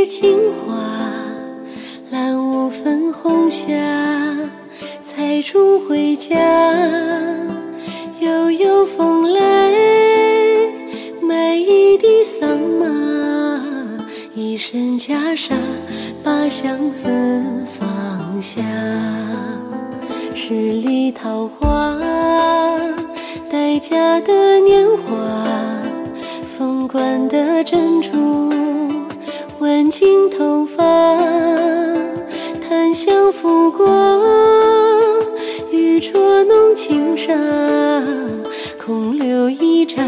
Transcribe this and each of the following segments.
一池青花，蓝雾粉红霞，采竹回家。悠悠风来，买一地桑麻，一身袈裟，把相思放下。十里桃花，待嫁的年华。凤冠的珍拂过，玉镯弄轻纱，空留一盏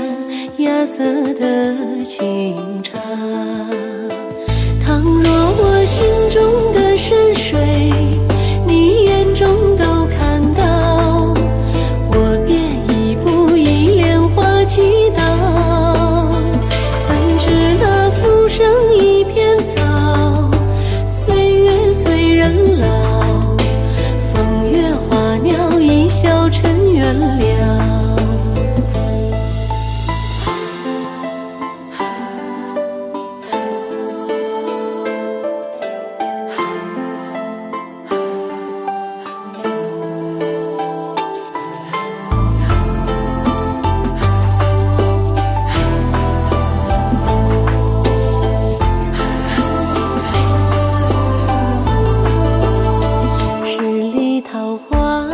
芽色的清茶。倘若了。十里桃花，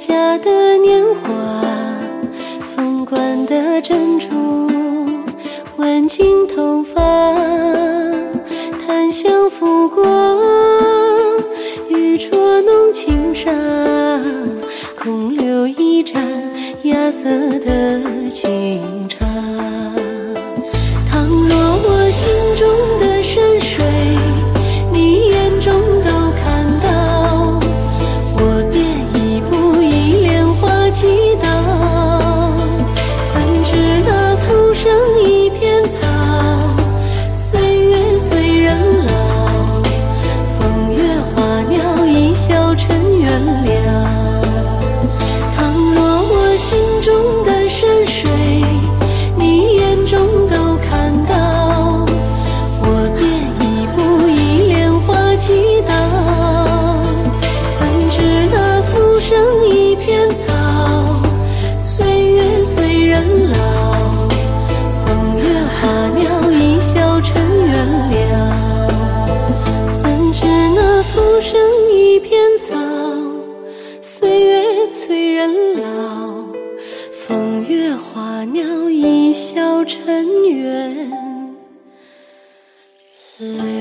家的年华，凤冠的珍珠，挽进头发，檀香拂过，玉镯弄轻纱，空留一盏芽色的清茶。花鸟一笑尘缘了。